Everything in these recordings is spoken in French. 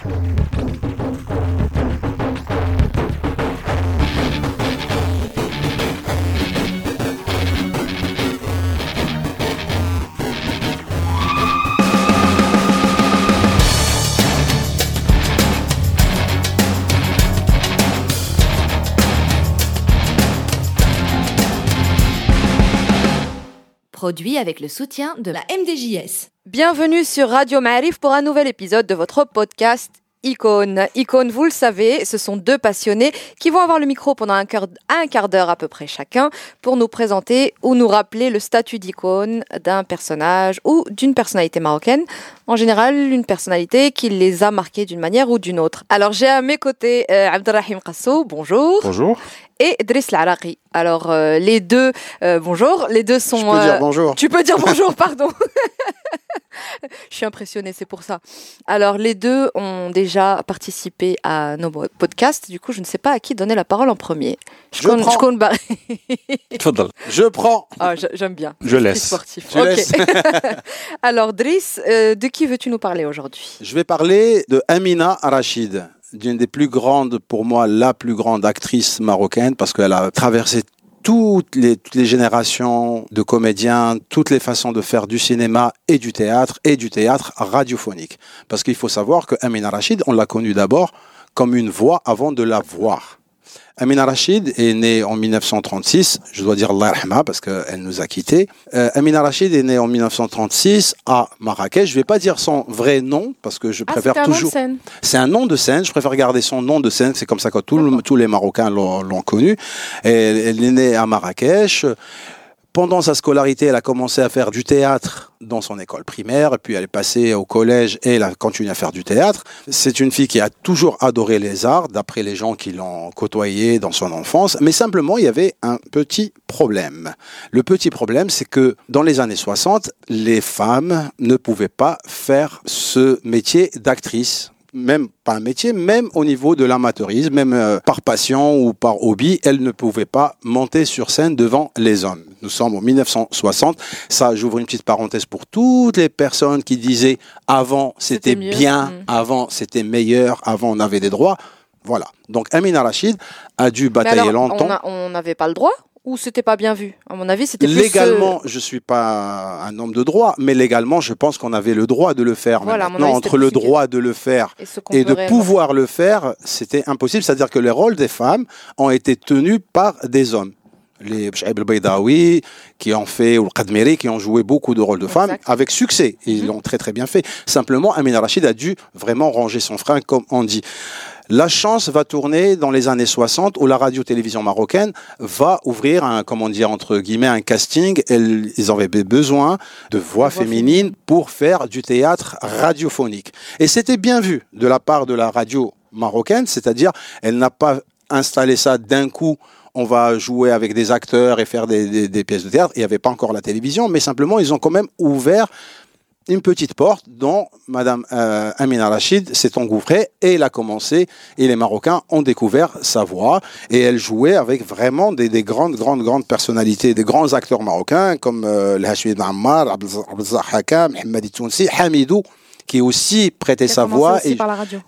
Thank you. Produit avec le soutien de la MDJS. Bienvenue sur Radio Ma'arif pour un nouvel épisode de votre podcast Icône. Icône, vous le savez, ce sont deux passionnés qui vont avoir le micro pendant un quart, d'heure à peu près chacun pour nous présenter ou nous rappeler le statut d'icône d'un personnage ou d'une personnalité marocaine. En général, une personnalité qui les a marqués d'une manière ou d'une autre. Alors, j'ai à mes côtés euh, Abdelrahim Qassou, bonjour. Bonjour. Et Driss Laraqi. Alors, euh, les deux, euh, bonjour. Les deux sont. Je peux dire euh, bonjour. tu peux dire bonjour, pardon. Je suis impressionnée, c'est pour ça. Alors, les deux ont déjà participé à nos podcasts. Du coup, je ne sais pas à qui donner la parole en premier. Je compte- prends. compte. Je prends. Ah, j'a- j'aime bien. Je laisse. Sportif. Je laisse. Alors, Driss, euh, de qui veux-tu nous parler aujourd'hui? Je vais parler de Amina Rachid, d'une des plus grandes, pour moi, la plus grande actrice marocaine, parce qu'elle a traversé toutes les, générations de comédiens, toutes les façons de faire du cinéma et du théâtre, et du théâtre radiophonique. Parce qu'il faut savoir que Amina Rachid, on l'a connue d'abord comme une voix avant de la voir. Amina Rachid est née en 1936, je dois dire Allah parce qu'elle nous a quittés. Euh, Amina Rachid est née en 1936 à Marrakech. Je vais pas dire son vrai nom parce que je Ah, préfère c'était un nom de toujours. scène. C'est un nom de scène. Je préfère garder son nom de scène. C'est comme ça que tout le- tous les Marocains l'ont connu. Elle est née à Marrakech. Pendant sa scolarité, elle a commencé à faire du théâtre dans son école primaire, puis elle est passée au collège et elle a continué à faire du théâtre. C'est une fille qui a toujours adoré les arts, d'après les gens qui l'ont côtoyée dans son enfance, mais simplement il y avait un petit problème. Le petit problème, c'est que dans les années 60, les femmes ne pouvaient pas faire ce métier d'actrice même pas un métier, même au niveau de l'amateurisme, même euh, par passion ou par hobby, elle ne pouvait pas monter sur scène devant les hommes. Nous sommes en 1960. Ça, j'ouvre une petite parenthèse pour toutes les personnes qui disaient avant c'était bien, Mm. avant c'était meilleur, avant on avait des droits. Voilà. Donc Amina Rachid a dû batailler alors, longtemps. on n'avait pas le droit ou c'était pas bien vu? À mon avis, c'était plus, euh, Légalement, je suis pas un homme de droit, mais légalement, je pense qu'on avait le droit de le faire. Mais Voilà, maintenant, avis, entre le droit de le faire et, de pouvoir le faire, c'était impossible. C'est-à-dire que les rôles des femmes ont été tenus par des hommes. Les Bchaib el-Baydawi, qui ont fait, ou le Qadmiri, qui ont joué beaucoup de rôles de femmes Exact. avec succès. Ils Mhm. l'ont très très bien fait. Simplement, Amina Rachid a dû vraiment ranger son frein, comme on dit. La chance va tourner dans les années 60 où la radio-télévision marocaine va ouvrir un, comment dire, entre guillemets, un casting. Ils avaient besoin de voix voix féminines pour faire du théâtre radiophonique. Et c'était bien vu de la part de la radio marocaine, c'est-à-dire elle n'a pas installé ça d'un coup. On va jouer avec des acteurs et faire des, des- des pièces de théâtre. Il n'y avait pas encore la télévision, mais simplement ils ont quand même ouvert une petite porte dont Madame euh, Amina Rachid s'est engouffrée et elle a commencé et les Marocains ont découvert sa voix et elle jouait avec vraiment des, des grandes grandes grandes personnalités, des grands acteurs marocains comme euh, Ben Ammar, Abdelzah Hakam, Mohamed Tounsi, Hamidou qui aussi prêtait Qui sa voix et,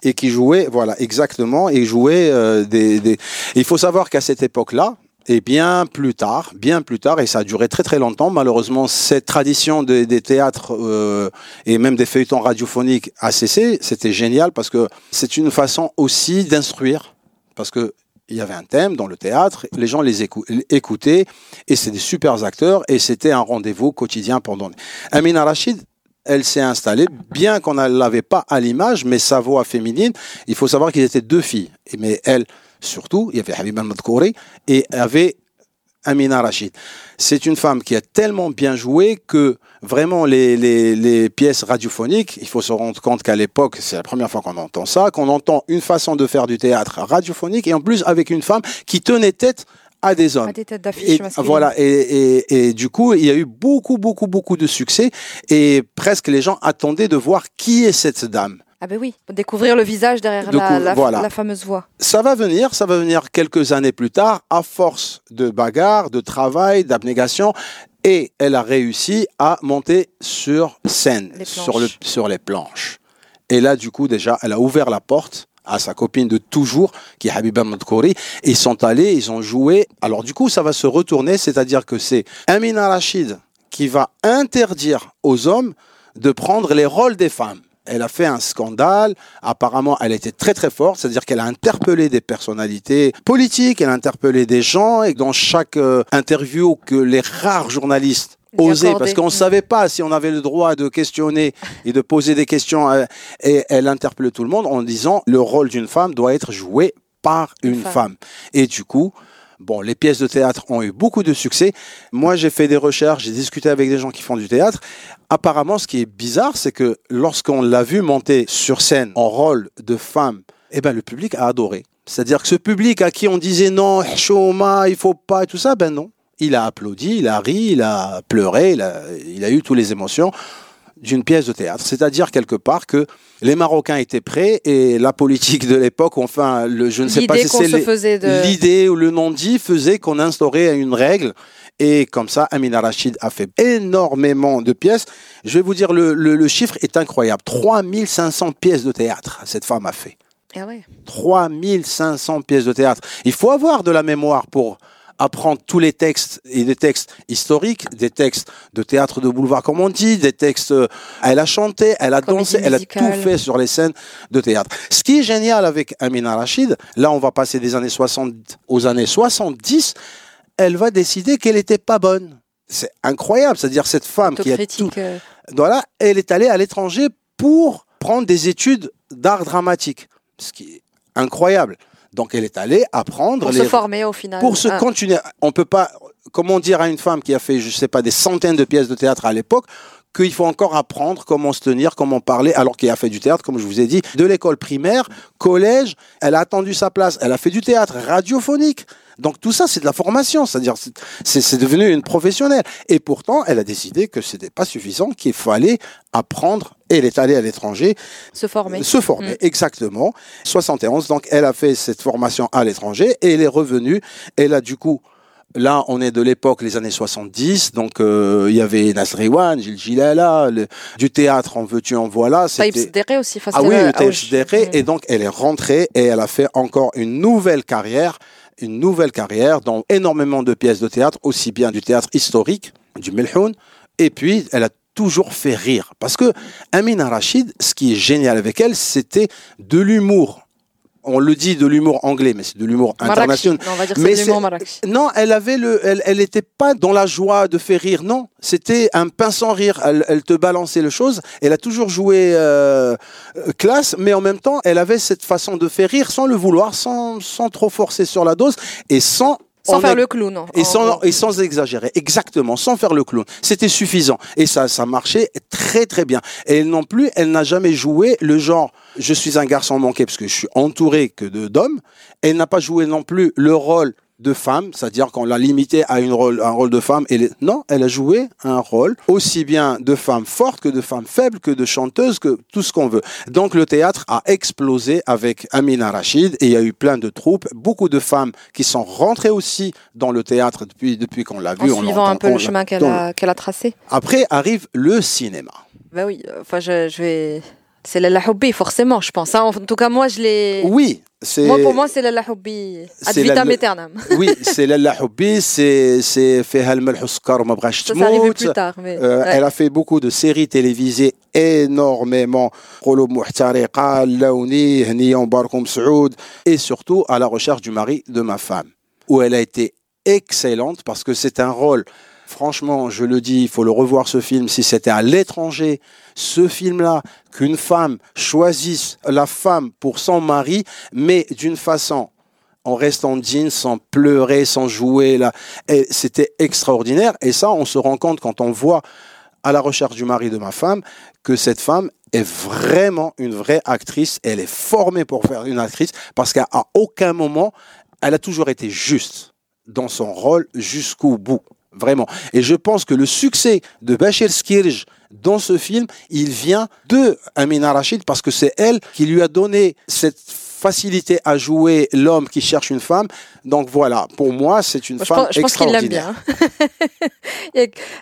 et qui jouait, voilà, exactement, et jouait euh, des, des- Il faut savoir qu'à cette époque-là, et bien plus tard, bien plus tard, et ça a duré très très longtemps, malheureusement, cette tradition de- des théâtres euh, et même des feuilletons radiophoniques a cessé. C'était génial parce que c'est une façon aussi d'instruire, parce que il y avait un thème dans le théâtre, les gens les écou- écoutaient, et c'est des super acteurs, et c'était un rendez-vous quotidien pendant. Amina Rachid, elle s'est installée, bien qu'on ne l'avait pas à l'image, mais sa voix féminine, il faut savoir qu'ils étaient deux filles. Mais elle, surtout, il y avait Habiba Madkouri et il y avait Amina Rachid. C'est une femme qui a tellement bien joué que vraiment les, les, les pièces radiophoniques, il faut se rendre compte qu'à l'époque, c'est la première fois qu'on entend ça, qu'on entend une façon de faire du théâtre radiophonique et en plus avec une femme qui tenait tête à des hommes. À des têtes d'affiche Et, masculines. voilà, et, et, et du coup, il y a eu beaucoup, beaucoup, beaucoup de succès et presque les gens attendaient de voir qui est cette dame. Ah ben oui, découvrir le visage derrière la, coup, la- voilà. la fameuse voix. Ça va venir, ça va venir quelques années plus tard, à force de bagarre, de travail, d'abnégation, et elle a réussi à monter sur scène, Les sur, le, planches. sur les planches. Et là, du coup, déjà, elle a ouvert la porte à sa copine de toujours, qui est Habiba Madkouri. Ils sont allés, ils ont joué. Alors, du coup, ça va se retourner, c'est-à-dire que c'est Amina Rachid qui va interdire aux hommes de prendre les rôles des femmes. Elle a fait un scandale. Apparemment, elle était très très forte, c'est-à-dire qu'elle a interpellé des personnalités politiques, elle a interpellé des gens, et dans chaque euh, interview que les rares journalistes osaient, parce qu'on ne savait pas si on avait le droit de questionner et de poser des questions, euh, et elle interpellait tout le monde en disant le rôle d'une femme doit être joué par une femme. femme. Et du coup, Bon, les pièces de théâtre ont eu beaucoup de succès. Moi, j'ai fait des recherches, j'ai discuté avec des gens qui font du théâtre. Apparemment, ce qui est bizarre, c'est que lorsqu'on l'a vu monter sur scène en rôle de femme, eh ben, le public a adoré. C'est-à-dire que ce public à qui on disait non, Shoma, il faut pas et tout ça, ben non. Il a applaudi, il a ri, il a pleuré, il a, il a eu toutes les émotions d'une pièce de théâtre. C'est-à-dire quelque part que les Marocains étaient prêts et la politique de l'époque, enfin, le, je ne sais pas si c'est l'idée ou le non-dit faisait qu'on instaurait une règle. Et comme ça, Amina Rachid a fait énormément de pièces. Je vais vous dire, le, le, chiffre est incroyable. 3500 pièces de théâtre, cette femme a fait. Ah ouais. 3500 pièces de théâtre. Il faut avoir de la mémoire pour apprendre tous les textes et des textes historiques, des textes de théâtre de boulevard comme on dit, des textes. Euh, elle a chanté, elle a dansé, elle a tout fait sur les scènes de théâtre. Ce qui est génial avec Amina Rachid, là on va passer des années 60 aux années 70, elle va décider qu'elle n'était pas bonne. C'est incroyable, c'est-à-dire cette femme qui a tout. Euh. Voilà, elle est allée à l'étranger pour prendre des études d'art dramatique, ce qui est incroyable. Donc elle est allée apprendre. Pour se former au final. Pour se ah. continuer. On peut pas, comment dire à une femme qui a fait, je sais pas, des centaines de pièces de théâtre à l'époque, qu'il faut encore apprendre comment se tenir, comment parler, alors qu'elle a fait du théâtre, comme je vous ai dit, de l'école primaire, collège, elle a attendu sa place, elle a fait du théâtre radiophonique. Donc tout ça, c'est de la formation, c'est-à-dire c'est devenu une professionnelle. Et pourtant, elle a décidé que ce n'était pas suffisant, qu'il fallait apprendre. Et elle est allée à l'étranger. Se former. Se former, mm. exactement. 71, donc elle a fait cette formation à l'étranger et elle est revenue. Elle a du coup Là, on est de l'époque, les années 70, donc euh, il y avait Nasriwan, Gilles Gilala, du théâtre en veux-tu, en voilà. Taïb Sdéré aussi. Ah oui, Taïb et donc elle est rentrée et elle a fait encore une nouvelle carrière une nouvelle carrière dans énormément de pièces de théâtre, aussi bien du théâtre historique, du Melhoun, et puis elle a toujours fait rire. Parce que Amina Rachid, ce qui est génial avec elle, c'était de l'humour on le dit de l'humour anglais, mais c'est de l'humour international. Non, on va dire mais c'est Non, elle avait le, elle, elle était pas dans la joie de faire rire. Non, c'était un pain sans rire. Elle, te balançait le chose. Elle a toujours joué euh, classe, mais en même temps, elle avait cette façon de faire rire sans le vouloir, sans, sans trop forcer sur la dose et sans sans faire le clown. Et sans, et sans exagérer, exactement, sans faire le clown. C'était suffisant. Et ça, ça marchait très très bien. Et non plus, elle n'a jamais joué le genre je suis un garçon manqué parce que je suis entouré que d'hommes. Elle n'a pas joué non plus le rôle de femme, c'est-à-dire qu'on l'a limité à une rôle, un rôle de femme. Et Non, elle a joué un rôle aussi bien de femme forte que de femme faible, que de chanteuse, que tout ce qu'on veut. Donc le théâtre a explosé avec Amina Rachid et il y a eu plein de troupes, beaucoup de femmes qui sont rentrées aussi dans le théâtre depuis, depuis qu'on l'a vu. En suivant un peu le chemin qu'elle a, qu'elle a tracé. Après arrive le cinéma. Ben oui, enfin je, je vais... C'est la Hobby, forcément, je pense. Hein. En tout cas, moi, je l'ai. Oui, moi, pour moi, c'est la Hobby ad vitam aeternam. Oui, c'est la c'est fait Halmel Huskar ma Ça, ça arrivé plus tard. Mais... Euh, Elle a fait beaucoup de séries télévisées, énormément. Et surtout, à la recherche du mari de ma femme, où elle a été excellente parce que c'est un rôle franchement, je le dis, il faut le revoir ce film. Si c'était à l'étranger, ce film-là, qu'une femme choisisse la femme pour son mari, mais d'une façon en restant digne, sans pleurer, sans jouer, là, c'était extraordinaire. Et ça, on se rend compte quand on voit à la recherche du mari de ma femme que cette femme est vraiment une vraie actrice. Elle est formée pour faire une actrice parce qu'à aucun moment, elle a toujours été juste dans son rôle jusqu'au bout. Vraiment. Et je pense que le succès de Bachir Skirj dans ce film, il vient de Amina Rachid parce que c'est elle qui lui a donné cette facilité à jouer l'homme qui cherche une femme. Donc voilà, pour moi, c'est une je femme pense, je pense qu'il bien.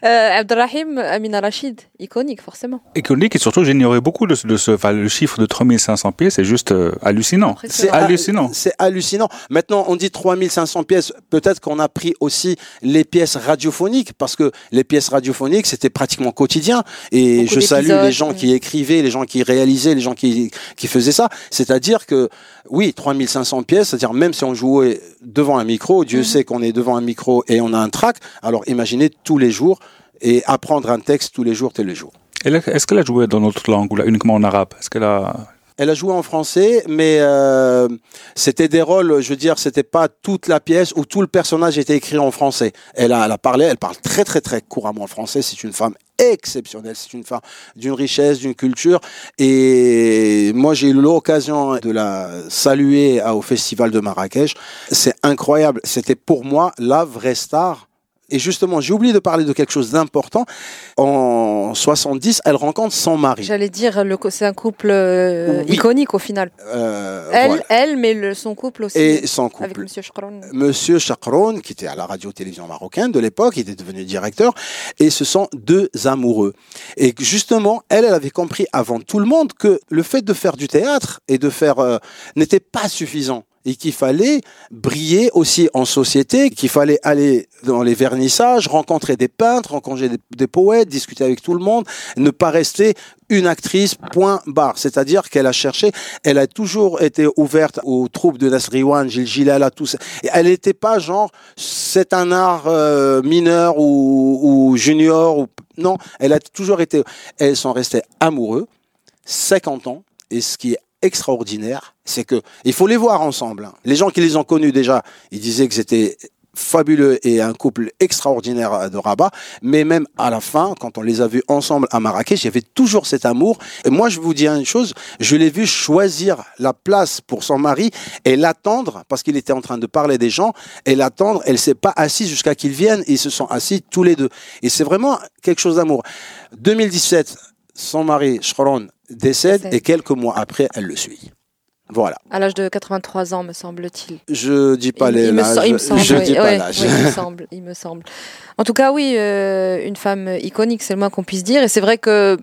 Euh, Abdelrahim Amina Rachid, iconique forcément. Iconique et surtout, j'ignorais beaucoup de, ce- de ce, enfin, le chiffre de 3500 pieds, c'est juste euh, hallucinant. Impressionnant. ha- hallucinant. C'est hallucinant. Maintenant, on dit 3500 pièces. Peut-être qu'on a pris aussi les pièces radiophoniques, parce que les pièces radiophoniques, c'était pratiquement quotidien. Et Beaucoup je salue les gens oui. qui écrivaient, les gens qui réalisaient, les gens qui, qui faisaient ça. C'est-à-dire que, oui, 3500 pièces, c'est-à-dire même si on jouait devant un micro, Dieu Mhm. sait qu'on est devant un micro et on a un track, alors imaginez tous les jours et apprendre un texte tous les jours, tous les jours. Est-ce qu'elle a joué dans notre langue ou là, uniquement en arabe? Est-ce qu'elle a... Elle a joué en français, mais euh, c'était des rôles, je veux dire, c'était pas toute la pièce où tout le personnage était écrit en français. Elle a, elle a parlé, elle parle très très très couramment le français. C'est une femme exceptionnelle, c'est une femme d'une richesse, d'une culture. Et moi, j'ai eu l'occasion de la saluer à- au festival de Marrakech. C'est incroyable. C'était pour moi la vraie star. Et justement, j'ai oublié de parler de quelque chose d'important. En 70, elle rencontre son mari. J'allais dire, c'est un couple euh, Oui. iconique au final. Euh, Elle, voilà. elle, mais le, son couple aussi. Et son couple. Avec Monsieur Chakron. Monsieur Chakroun, qui était à la radio-télévision marocaine de l'époque, il était devenu directeur, et ce sont deux amoureux. Et justement, elle, elle avait compris avant tout le monde que le fait de faire du théâtre et de faire euh, n'était pas suffisant. Et qu'il fallait briller aussi en société, qu'il fallait aller dans les vernissages, rencontrer des peintres, rencontrer des, poètes, discuter avec tout le monde, ne pas rester une actrice, point barre. C'est-à-dire qu'elle a cherché, elle a toujours été ouverte aux troupes de Nasriwan, Gilles Gilala, tout ça. Et elle n'était pas genre, c'est un art euh, mineur ou, ou junior. Ou... Non, elle a toujours été, elles sont restées amoureux, 50 ans, et ce qui est extraordinaire, c'est que il faut les voir ensemble. hein. Les gens qui les ont connus déjà, ils disaient que c'était fabuleux et un couple extraordinaire de Rabat, mais même à la fin, quand on les a vus ensemble à Marrakech, il y avait toujours cet amour. Et moi, je vous dis une chose, je l'ai vu choisir la place pour son mari et l'attendre, parce qu'il était en train de parler des gens, et l'attendre, elle s'est pas assise jusqu'à qu'ils viennent, ils se sont assis tous les deux. Et c'est vraiment quelque chose d'amour. 2017, son mari, Shkron, décède, et quelques mois après, elle le suit. Voilà. À l'âge de 83 ans, me semble-t-il. Je dis pas les il me, il semble. je oui, dis pas ouais, l'âge. oui, il me semble. Il me semble. En tout cas, oui, euh, une femme iconique, c'est le moins qu'on puisse dire. Et c'est vrai que,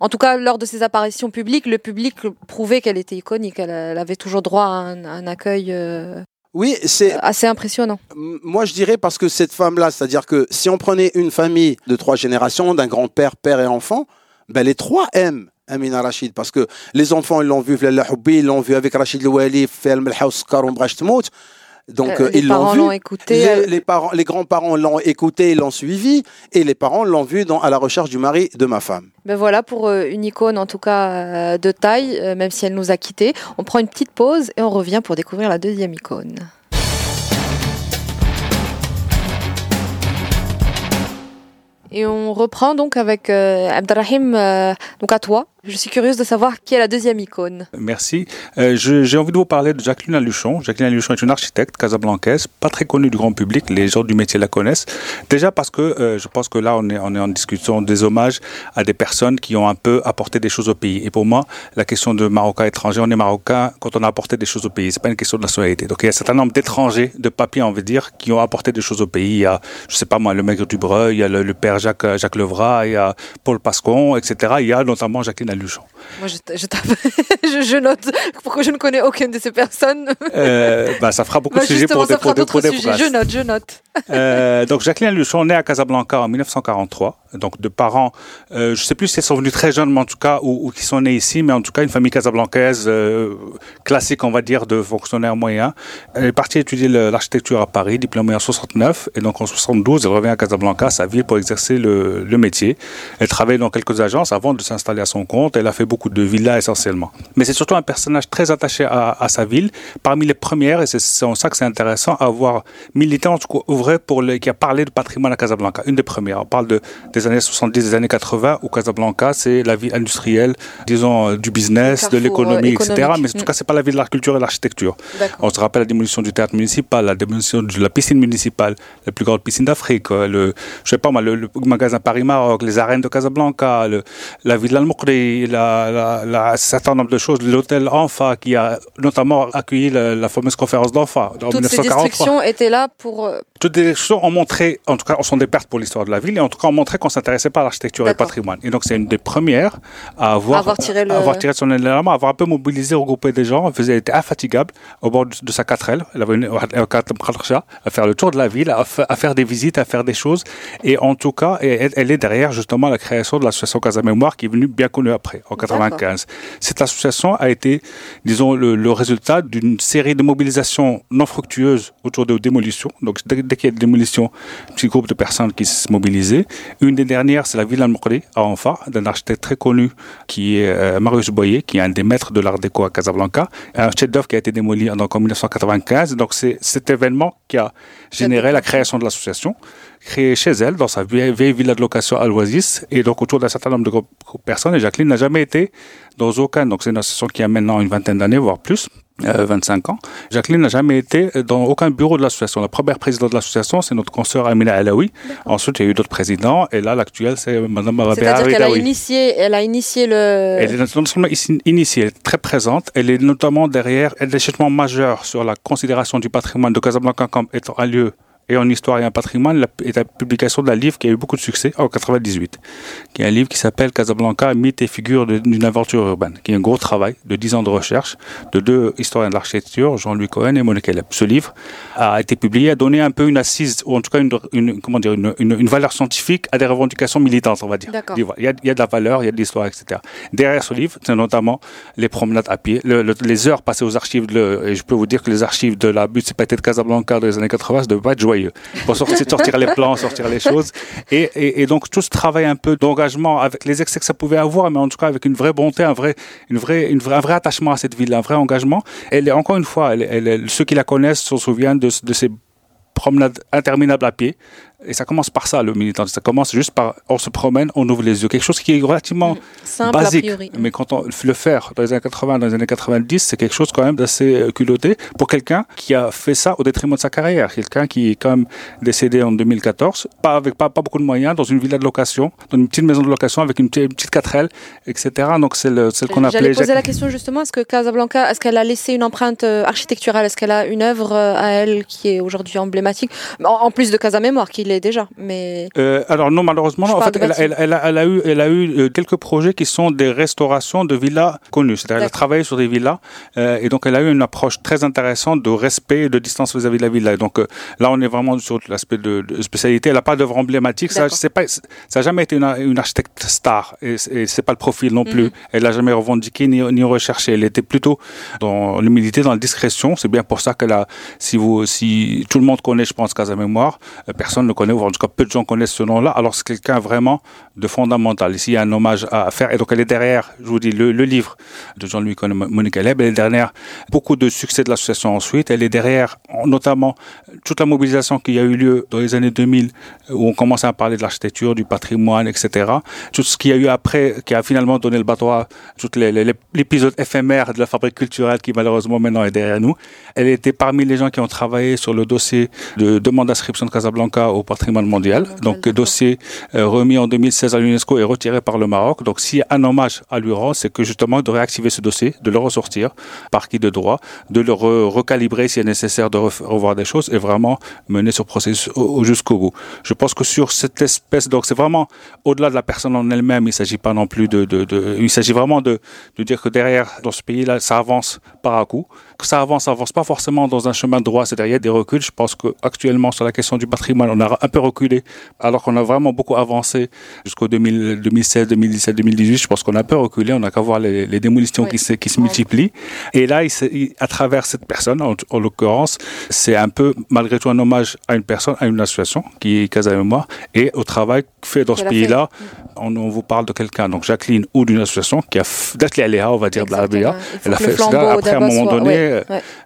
en tout cas, lors de ses apparitions publiques, le public prouvait qu'elle était iconique. Elle, elle avait toujours droit à un, un accueil euh, Oui, c'est assez impressionnant. Moi, je dirais parce que cette femme-là, c'est-à-dire que si on prenait une famille de trois générations, d'un grand-père, père et enfant, ben les trois aiment Amina Rachid parce que les enfants, ils l'ont vu, Flella Houbi, ils l'ont vu avec Rachid Louali, Film Ombrach Tmout. Donc, Euh, euh, les ils l'ont parents vu. écouté. Les, elle- les parents, les grands-parents l'ont écouté, ils l'ont suivi, et les parents l'ont vu dans, à la recherche du mari de ma femme. Ben voilà pour euh, une icône en tout cas euh, de taille, euh, même si elle nous a quittés. On prend une petite pause et on revient pour découvrir la deuxième icône. Et on reprend donc avec euh, Abdelrahim, euh, donc à toi. Je suis curieuse de savoir qui est la deuxième icône. Merci. Euh, J'ai envie de vous parler de Jacqueline Aluchon. Jacqueline Aluchon est une architecte casablancaise, pas très connue du grand public. Les gens du métier la connaissent. Déjà parce que euh, je pense que là, on est, en discussion des hommages à des personnes qui ont un peu apporté des choses au pays. Et pour moi, la question de Marocain étranger, on est Marocain quand on a apporté des choses au pays. C'est pas une question de nationalité. Donc il y a un certain nombre d'étrangers, de papiers, on veut dire, qui ont apporté des choses au pays. Il y a, je sais pas moi, le Maigre du Breuil, il y a le, père Jacques, Jacques Levrat, il y a Paul Pascon, etc. Il y a notamment Jacqueline Aluchon. Moi, je, je, tape- je, je note pourquoi je ne connais aucune de ces personnes. Euh, bah, ça fera beaucoup Bah, de sujets pour, des- pour, des- d'autres pour des sujets. Je note, je note. Euh, donc Jacqueline Luchon, née à Casablanca en 1943, donc de parents, euh, je sais plus si elles sont venues très jeunes, mais en tout cas, ou, ou qui sont nées ici, mais en tout cas une famille casablancaise euh, classique, on va dire, de fonctionnaires moyens. Elle est partie étudier l'architecture à Paris, diplômée en 69, et donc en 72, elle revient à Casablanca, sa ville, pour exercer le, le métier. Elle travaille dans quelques agences avant de s'installer à son compte. Elle a fait beaucoup de villas essentiellement. Mais c'est surtout un personnage très attaché à, à sa ville, parmi les premières, et c'est en ça que c'est intéressant, à avoir milité, en tout cas œuvré pour qui a parlé de patrimoine à Casablanca, une des premières. On parle de, des années 70, des années 80, où Casablanca, c'est la ville industrielle, disons, euh, du business, de l'économie, euh, etc. Mais en tout cas, c'est pas la ville de la culture et de l'architecture. On se rappelle la démolition du théâtre municipal, la démolition de la piscine municipale, la plus grande piscine d'Afrique, euh, le, je sais pas moi, le, le magasin Paris-Maroc, les arènes de Casablanca, le, la ville al il a, un certain nombre de choses. L'hôtel Anfa, qui a notamment accueilli la, fameuse conférence d'Anfa en Toutes ces destructions étaient là pour... Toutes les destructions ont montré, en tout cas, sont des pertes pour l'histoire de la ville, et en tout cas, ont montré qu'on s'intéressait pas à l'architecture et au patrimoine. Et donc, c'est une des premières à avoir, avoir, tiré, le... avoir tiré son élément, avoir un peu mobilisé, regroupé des gens. Elle faisait, était infatigable au bord de, sa 4L. Elle avait une, à faire le tour de la ville, à, faire des visites, à faire des choses. Et en tout cas, elle, elle est derrière, justement, la création de l'association Casa Mémoire, qui est venue bien connue après, en 95. Cette association a été, disons, le, résultat d'une série de mobilisations non fructueuses autour de démolitions. Donc, dès, qu'il y a des démolitions, un petit groupe de personnes qui se mobilisaient. Une des dernières, c'est la Villa Mokri à Anfa, d'un architecte très connu qui est euh, Marius Boyer, qui est un des maîtres de l'art déco à Casablanca. Un chef-d'œuvre qui a été démoli en 1995. Donc, c'est cet événement qui a généré la création de l'association créée chez elle, dans sa vieille, villa de location à l'Oasis, et donc autour d'un certain nombre de personnes. Et Jacqueline n'a jamais été dans aucun, donc c'est une association qui a maintenant une vingtaine d'années, voire plus. 25 euh, ans. Jacqueline n'a jamais été dans aucun bureau de l'association. La première présidente de l'association, c'est notre consoeur Amina Alaoui. Ensuite, il y a eu d'autres présidents. Et là, l'actuelle, c'est Mme Rabia C'est-à-dire qu'elle a initié, elle a initié le... Elle est non seulement initiée, elle est très présente. Elle est notamment derrière, elle est justement majeure sur la considération du patrimoine de Casablanca comme étant un lieu et en histoire et en patrimoine est la publication d'un livre qui a eu beaucoup de succès en 98, qui est un livre qui s'appelle Casablanca, mythe et figure d'une aventure urbaine, qui est un gros travail de 10 ans de recherche de deux historiens de l'architecture, Jean-Louis Cohen et Monique Eleb. Ce livre a été publié, a donné un peu une assise, ou en tout cas une, comment dire, une, une, valeur scientifique à des revendications militantes, on va dire. Il y, a, il y a de la valeur, il y a de l'histoire, etc. Derrière ce livre, c'est notamment les promenades à pied, les heures passées aux archives, de, et je peux vous dire que les archives de la municipalité de Casablanca dans les années 80, ça devait pas être joyeux pour sortir, les plans, sortir les choses. Et, donc tout ce travail un peu d'engagement avec les excès que ça pouvait avoir, mais en tout cas avec une vraie bonté, un vrai, une vraie, une vraie, un vrai attachement à cette ville, un vrai engagement. Elle est encore une fois, ceux qui la connaissent se souviennent de ces promenades interminables à pied, et ça commence par ça, le militant. Ça commence juste par on se promène, on ouvre les yeux. Quelque chose qui est relativement Simple basique. A priori. Mais quand on le faire dans les années 80, dans les années 90, c'est quelque chose quand même d'assez euh, culotté pour quelqu'un qui a fait ça au détriment de sa carrière. Quelqu'un qui est quand même décédé en 2014, pas avec pas, pas beaucoup de moyens, dans une villa de location, dans une petite maison de location avec une petite, une petite 4L, etc. Donc c'est le, ce qu'on appelait. J'allais poser la question justement est-ce que Casablanca, est-ce qu'elle a laissé une empreinte euh, architecturale? Est-ce qu'elle a une œuvre euh, à elle qui est aujourd'hui emblématique? En, plus de Casa Mémoire, qui l'est déjà. Mais euh, alors non, malheureusement, En fait, elle, elle, elle, a, eu, elle a eu euh, quelques projets qui sont des restaurations de villas connues. C'est-à-dire qu'elle a travaillé sur des villas euh, et donc elle a eu une approche très intéressante de respect et de distance vis-à-vis de la villa. donc là, on est vraiment sur l'aspect de, spécialité. Elle n'a pas d'œuvre emblématique. Ça, c'est pas, ça n'a jamais été une, architecte star et, et c'est pas le profil non plus. Mhm. Elle n'a jamais revendiqué ni, ni recherché. Elle était plutôt dans l'humilité, dans la discrétion. C'est bien pour ça qu'elle a, si vous, si tout le monde connaît, je pense, Casa Mémoire, personne ne connaît, ou en tout cas peu de gens connaissent ce nom-là, alors c'est quelqu'un vraiment de fondamental. Ici, il y a un hommage à faire. Et donc, elle est derrière, je vous dis, le, livre de Jean-Louis Monique Aleb, elle est derrière beaucoup de succès de l'association ensuite. Elle est derrière, notamment, toute la mobilisation qui a eu lieu dans les années 2000, où on commençait à parler de l'architecture, du patrimoine, etc. Tout ce qu'il y a eu après, qui a finalement donné le bateau à tout l'épisode éphémère de la fabrique culturelle qui, malheureusement, maintenant est derrière nous. Elle était parmi les gens qui ont travaillé sur le dossier de demande d'inscription de Casablanca au patrimoine mondial. Donc, dossier euh, remis en 2016 à l'UNESCO et retiré par le Maroc. Donc, s'il y a un hommage à l'URAN, c'est que justement de réactiver ce dossier, de le ressortir par qui de droit, de le recalibrer s'il est nécessaire de revoir des choses et vraiment mener ce processus jusqu'au bout. Je pense que sur cette espèce, donc c'est vraiment au-delà de la personne en elle-même, il s'agit pas non plus de, de, de il s'agit vraiment de, de dire que derrière, dans ce pays-là, ça avance par à coup ça avance, ça avance pas forcément dans un chemin droit, c'est-à-dire des reculs. Je pense qu'actuellement, sur la question du patrimoine, on a un peu reculé, alors qu'on a vraiment beaucoup avancé jusqu'au 2016, 2017, 2018. Je pense qu'on a un peu reculé, on n'a qu'à voir les, démolitions qui, se, qui se multiplient. Et là, il, à travers cette personne, en, l'occurrence, c'est un peu, malgré tout, un hommage à une personne, à une association, qui est Casa Mémoire, et au travail fait dans ce pays-là. On, on, vous parle de quelqu'un, donc Jacqueline, ou d'une association qui a, d'être on va dire, de la Elle a fait cela. Après, à un moment donné, euh,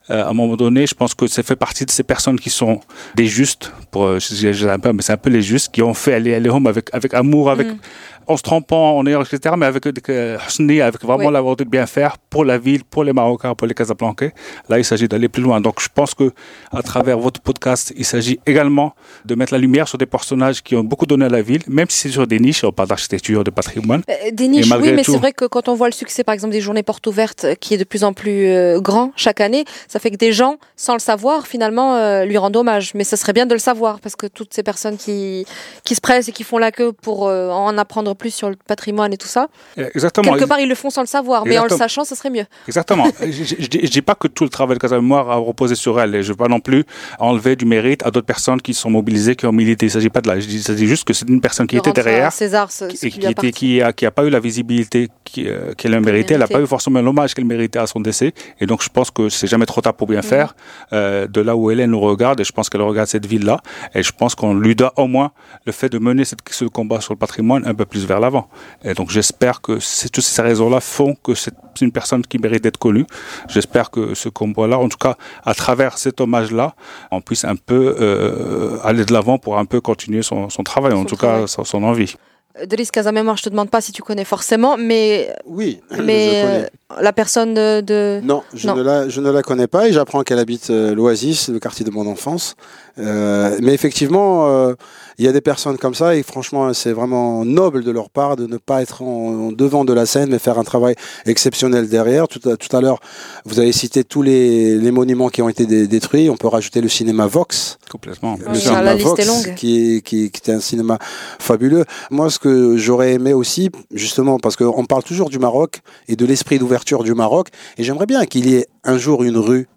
à un moment donné, je pense que ça fait partie de ces personnes qui sont des justes, pour, euh, un mais c'est un peu les justes, qui ont fait aller, aller home avec, avec amour, avec, mm en se trompant, en ayant, etc., mais avec, euh, avec vraiment Oui. la volonté de bien faire pour la ville, pour les Marocains, pour les Casablancais. Là, il s'agit d'aller plus loin. Donc, je pense que à travers votre podcast, il s'agit également de mettre la lumière sur des personnages qui ont beaucoup donné à la ville, même si c'est sur des niches, on parle d'architecture, de patrimoine. Euh, Des niches, oui, mais tout- c'est vrai que quand on voit le succès, par exemple, des journées portes ouvertes, euh, qui est de plus en plus euh, grand chaque année, ça fait que des gens, sans le savoir, finalement, euh, lui rendent hommage. Mais ça serait bien de le savoir, parce que toutes ces personnes qui, qui se pressent et qui font la queue pour euh, en apprendre plus sur le patrimoine et tout ça, Exactement. quelque part, ils le font sans le savoir, mais en le sachant, ça serait mieux. Exactement. je, je dis- pas que tout le travail de Casa Mémoire a reposé sur elle. Et je veux pas non plus enlever du mérite à d'autres personnes qui sont mobilisées, qui ont milité. Il s'agit pas de là. Je dis, il s'agit juste que c'est une personne qui De était derrière. César, ce, ce et qui qui, a, qui a pas eu la visibilité euh, qu'elle a mérité. Elle n'a pas eu forcément l'hommage qu'elle méritait à son décès. Et donc, je pense que c'est jamais trop tard pour bien faire. Euh, de là où Hélène nous regarde, et je pense qu'elle regarde cette ville-là. Et je pense qu'on lui doit au moins le fait de mener cette, ce combat sur le patrimoine un peu plus vers l'avant. Et donc, j'espère que toutes ces raisons-là font que c'est une personne qui mérite d'être connue. J'espère que ce combat-là, en tout cas, à travers cet hommage-là, on puisse un peu euh, aller de l'avant pour un peu continuer son, son travail, en tout travail. cas, son, son envie. Euh, Delis Casamémoire, je te demande pas si tu connais forcément, mais, Oui, mais euh, la personne de... de- Non, je, Non. Ne la, je ne la connais pas et j'apprends qu'elle habite euh, l'Oasis, le quartier de mon enfance. Euh, mais effectivement, euh, il y a des personnes comme ça et franchement, c'est vraiment noble de leur part de ne pas être en, en devant de la scène, mais faire un travail exceptionnel derrière. Tout à, tout à l'heure, vous avez cité tous les, les monuments qui ont été dé- détruits. On peut rajouter le cinéma Vox, Complètement. le Oui, cinéma la liste Vox, est longue. Qui, est- qui, qui était un cinéma fabuleux. Moi, ce que j'aurais aimé aussi, justement, parce qu'on parle toujours du Maroc et de l'esprit d'ouverture du Maroc, et j'aimerais bien qu'il y ait un jour une rue,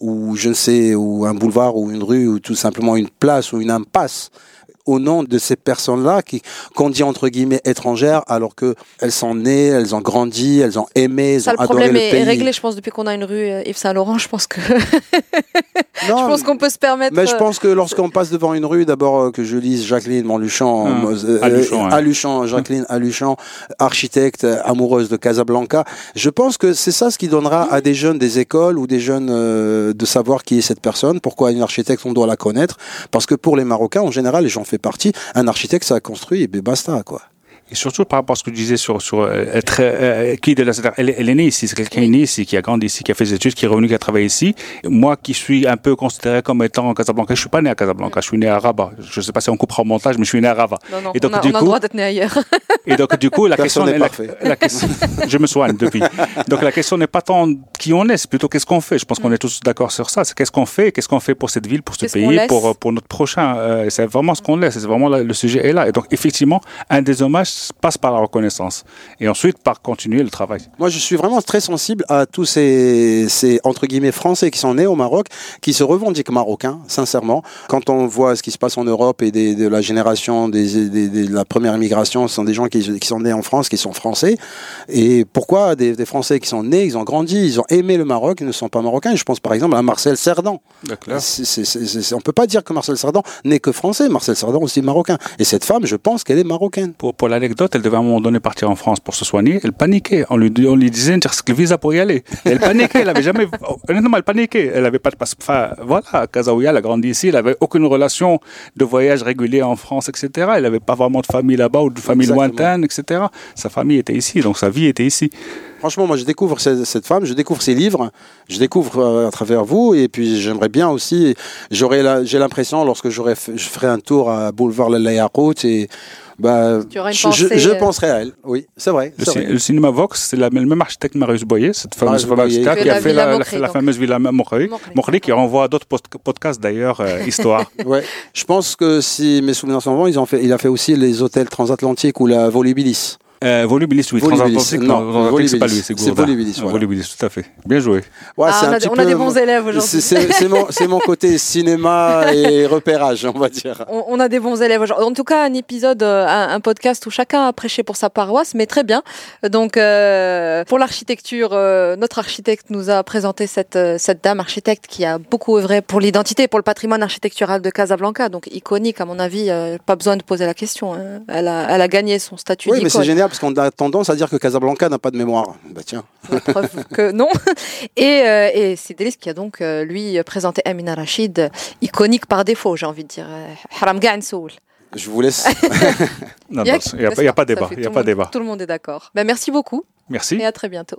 ou je ne sais, ou un boulevard, ou une rue, ou tout simplement une place, ou une impasse, au nom de ces personnes-là qui qu'on dit entre guillemets étrangères alors que elles sont nées, elles ont grandi, elles ont aimé, elles Ça, ont le adoré problème le est, pays. est réglé, je pense, depuis qu'on a une rue euh, Yves Saint-Laurent. Je pense que Non, je pense qu'on peut se permettre. Mais je euh, pense que lorsqu'on passe devant une rue, d'abord euh, que je lise Jacqueline Montluchan, Ah, euh, Aluchan, euh, Jacqueline Aluchan, architecte amoureuse de Casablanca. Je pense que c'est ça ce qui donnera à des jeunes des écoles ou des jeunes euh, de savoir qui est cette personne, pourquoi une architecte on doit la connaître, parce que pour les Marocains en général, et j'en un architecte ça a construit et ben basta quoi. Et surtout par rapport à ce que tu disais sur, sur euh, être, euh, qui de la, elle, est- elle est née ici, c'est quelqu'un qui est né ici, qui a grandi ici, qui a fait des études, qui est revenu, qui a travaillé ici. Moi qui suis un peu considéré comme étant en Casablanca, je suis pas né à Casablanca, je suis né à Rabat. Je sais pas si on coupera au montage, mais je suis né à Rabat. Non, non, Et donc, on a, du on a coup- le droit d'être né ailleurs. Et donc, du coup, la question, la- la question, je me soigne depuis. Donc, la question n'est pas tant qui on est, c'est plutôt qu'est-ce qu'on fait. Je pense qu'on est tous d'accord sur ça. C'est qu'est-ce qu'on fait, qu'est-ce qu'on fait pour cette ville, pour ce pays, pour, pour notre prochain. Euh, c'est vraiment ce qu'on laisse. C'est vraiment le sujet est là. Et donc, effectivement, un des hommages passe par la reconnaissance. Et ensuite, par continuer le travail. Moi, je suis vraiment très sensible à tous ces, ces entre guillemets français qui sont nés au Maroc, qui se revendiquent marocains, sincèrement. Quand on voit ce qui se passe en Europe et des, de la génération des, des- des- de la première immigration, ce sont des gens qui, qui sont nés en France, qui sont français. Et pourquoi des, Français qui sont nés, ils ont grandi, ils ont aimé le Maroc, ils ne sont pas marocains? Je pense par exemple à Marcel Cerdan. On peut pas dire que Marcel Cerdan n'est que français. Marcel Cerdan aussi marocain. Et cette femme, je pense qu'elle est marocaine. Pour, pour elle devait à un moment donné partir en France pour se soigner. Elle paniquait. On lui, on lui disait le visa pour y aller. Elle paniquait. Elle avait jamais. Honnêtement, elle paniquait. Elle avait pas de passeport. Enfin, voilà, Kazaouia, elle a grandi ici. Elle avait aucune relation de voyage régulier en France, etc. Elle n'avait pas vraiment de famille là-bas ou de famille Exactement. lointaine, etc. Sa famille était ici, donc sa vie était ici. Franchement, moi, je découvre cette, femme, je découvre ses livres, je découvre euh, à travers vous, et puis j'aimerais bien aussi. J'aurais, j'ai l'impression, lorsque je ferai un tour à Boulevard La Yakout, et bah, Tu auras une je, je- je euh, penserai à elle. Oui, c'est vrai. Le, vrai. cinéma Vox, c'est la- le même architecte Marius Boyer, cette fameuse Marius Boyer. architecte qui Que a la fait Villa la, la- Mokri, la donc. fameuse villa. Mokri qui renvoie à d'autres podcasts d'ailleurs, euh, histoire. Ouais. Je pense que si mes souvenirs sont bons, ils ont fait, il a fait aussi les hôtels transatlantiques ou la Volubilis. Euh, Volubilis, oui, Volubilis, non, non, c'est pas lui, c'est C'est. Volubilis, voilà. Volubilis, tout à fait. Bien joué. Ouais, Ah, c'est on, un a, petit on a peu des bons élèves C'est, aujourd'hui. c'est- c'est mon, c'est mon côté cinéma et repérage, on va dire. On, on a des bons élèves aujourd'hui. En tout cas, un épisode, euh, un, un podcast où chacun a prêché pour sa paroisse, mais très bien. Donc, euh, pour l'architecture, euh, notre architecte nous a présenté cette, cette dame architecte qui a beaucoup œuvré pour l'identité, pour le patrimoine architectural de Casablanca. Donc, iconique, à mon avis, euh, pas besoin de poser la question. hein. Elle, a, elle a gagné son statut Oui, mais c'est d'icône. génial parce qu'on a tendance à dire que Casablanca n'a pas de mémoire. Bah tiens. La preuve que non. Et, euh, et c'est Delis qui a donc, euh, lui, présenté Amina Rachid, iconique par défaut, j'ai envie de dire. Haram Soul. Je vous laisse. Non, Il a- n'y a, pas- a débat. fait Il y a tout pas le monde- débat. Tout le monde est d'accord. Ben, merci beaucoup Merci. et à très bientôt.